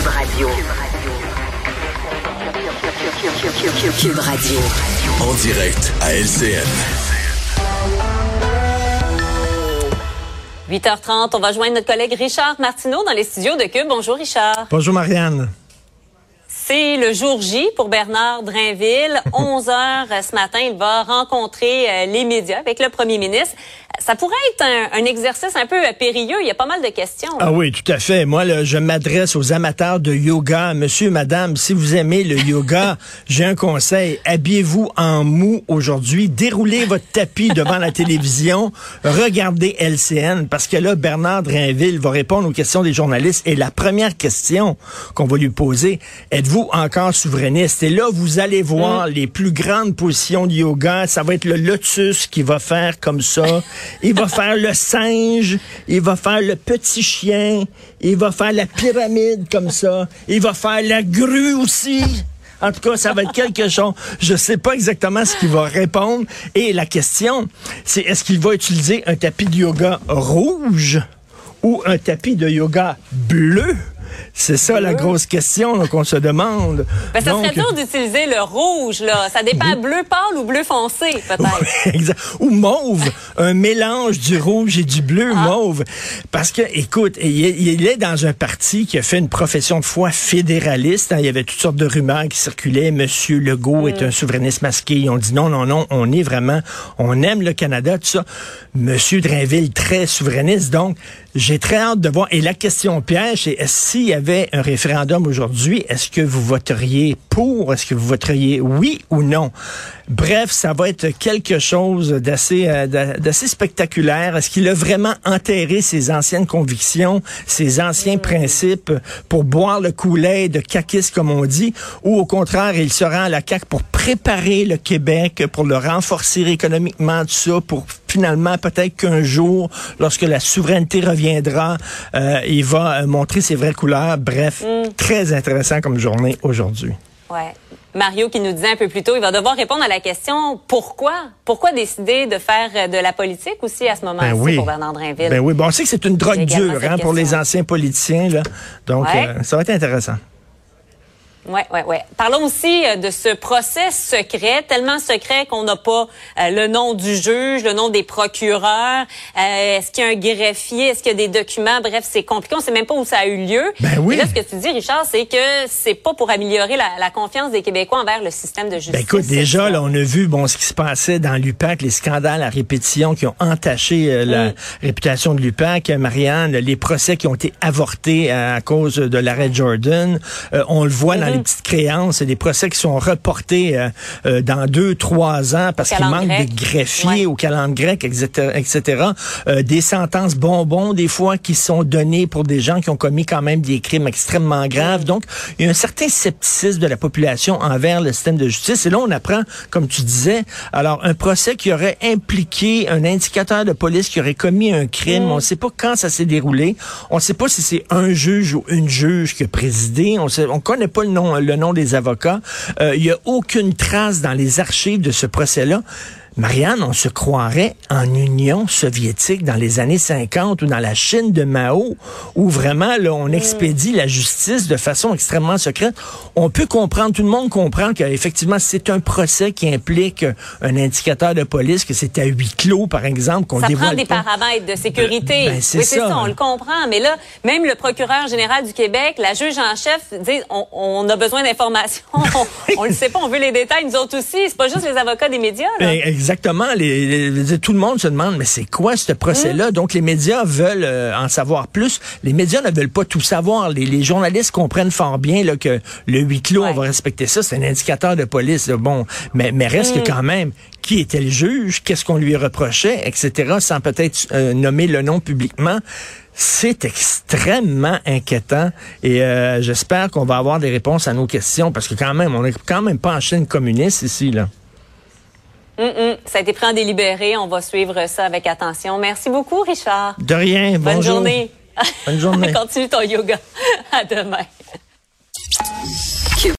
Cube Radio. Cube Radio. En direct à LCN. 8h30, on va joindre notre collègue Richard Martineau dans les studios de Cube. Bonjour Richard. Bonjour Marianne. C'est le jour J pour Bernard Drinville. 11 heures ce matin, il va rencontrer euh, les médias avec le premier ministre. Ça pourrait être un, exercice un peu euh, périlleux. Il y a pas mal de questions. Ah oui, tout à fait. Moi, là, je m'adresse aux amateurs de yoga. Monsieur, madame, si vous aimez le yoga, j'ai un conseil. Habillez-vous en mou aujourd'hui. Déroulez votre tapis devant la télévision. Regardez LCN parce que là, Bernard Drinville va répondre aux questions des journalistes. Et la première question qu'on va lui poser, êtes-vous encore souverainiste? Et là, vous allez voir mm. les plus grandes positions de yoga. Ça va être le lotus qui va faire comme ça. il va faire le singe. Il va faire le petit chien. Il va faire la pyramide comme ça. Il va faire la grue aussi. En tout cas, ça va être quelque chose. Je sais pas exactement ce qu'il va répondre. Et la question, c'est est-ce qu'il va utiliser un tapis de yoga rouge ou un tapis de yoga bleu? C'est ça la grosse question qu'on se demande. Ben, ça serait dur d'utiliser le rouge, là. Ça dépend bleu pâle ou bleu foncé, peut-être. ou mauve. un mélange du rouge et du bleu ah. mauve. Parce que, écoute, il, est dans un parti qui a fait une profession de foi fédéraliste. Hein. Il y avait toutes sortes de rumeurs qui circulaient. Monsieur Legault est mm. un souverainiste masqué. Ils ont dit non, non, non, on est vraiment, on aime le Canada, tout ça. Monsieur Drainville, très souverainiste. Donc, j'ai très hâte de voir. Et la question piège, c'est s'il y avait un référendum aujourd'hui, est-ce que vous voteriez pour? Est-ce que vous voteriez oui ou non? Bref, ça va être quelque chose d'assez euh, d'assez spectaculaire. Est-ce qu'il a vraiment enterré ses anciennes convictions, ses anciens principes pour boire le coulet de caquis, comme on dit, ou au contraire, il sera à la CAQ pour préparer le Québec, pour le renforcer économiquement, tout ça, pour finalement, peut-être qu'un jour, lorsque la souveraineté reviendra, euh, il va euh, montrer ses vraies couleurs? Bref, mm. très intéressant comme journée aujourd'hui. Ouais. Mario qui nous disait un peu plus tôt, il va devoir répondre à la question pourquoi? Pourquoi décider de faire euh, de la politique aussi à ce moment-ci ben pour Bernard Drinville? Ben oui, bon, on sait que c'est une drogue dure hein, pour les anciens politiciens là. Donc ça va être intéressant. Oui, oui, oui. Parlons aussi euh, de ce procès secret, tellement secret qu'on n'a pas euh, le nom du juge, le nom des procureurs. Euh, est-ce qu'il y a un greffier? Est-ce qu'il y a des documents? Bref, c'est compliqué. On sait même pas où ça a eu lieu. Ben oui. Et là, ce que tu dis, Richard, c'est que c'est pas pour améliorer la, confiance des Québécois envers le système de justice. Ben écoute, déjà, là, on a vu bon ce qui se passait dans l'UPAC, les scandales à répétition qui ont entaché la réputation de l'UPAC. Marianne, les procès qui ont été avortés à cause de l'arrêt Jordan. on le voit dans petites créances et des procès qui sont reportés euh, euh, dans deux, trois ans parce qu'il manque de greffiers au calendrier grec, etc. etc. Euh, des sentences bonbons, des fois, qui sont données pour des gens qui ont commis quand même des crimes extrêmement graves. Donc, il y a un certain scepticisme de la population envers le système de justice. Et là, on apprend, comme tu disais, alors, un procès qui aurait impliqué un indicateur de police qui aurait commis un crime. Mm. On ne sait pas quand ça s'est déroulé. On ne sait pas si c'est un juge ou une juge qui a présidé. On ne on connaît pas le nom le nom des avocats. Euh, il n'y a aucune trace dans les archives de ce procès-là. Marianne, on se croirait en Union soviétique dans les années 50 ou dans la Chine de Mao, où vraiment là, on expédie la justice de façon extrêmement secrète. On peut comprendre, tout le monde comprend qu'effectivement, c'est un procès qui implique un indicateur de police, que c'est à huis clos, par exemple, qu'on dévoile. Ça prend des paramètres de sécurité. Ben, c'est oui, ça. ça. On le comprend. Mais là, même le procureur général du Québec, la juge en chef, dit on, on a besoin d'informations. on, le sait pas, on veut les détails, nous autres aussi. C'est pas juste les avocats des médias. Là. Ben, exactement. Les, tout le monde se demande, mais c'est quoi ce procès-là? Hein? Donc, les médias veulent euh, en savoir plus. Les médias ne veulent pas tout savoir. Les, journalistes comprennent fort bien là, que le huis clos, on va respecter ça. C'est un indicateur de police. Bon, mais, mais reste que mmh. quand même, qui était le juge? Qu'est-ce qu'on lui reprochait? Etc. Sans peut-être euh, nommer le nom publiquement. C'est extrêmement inquiétant et euh, j'espère qu'on va avoir des réponses à nos questions parce que quand même, on n'est quand même pas en Chine communiste ici, là. Ça a été pris en délibéré. On va suivre ça avec attention. Merci beaucoup, Richard. De rien. Bonne journée. Bonne journée. Continue ton yoga. À demain.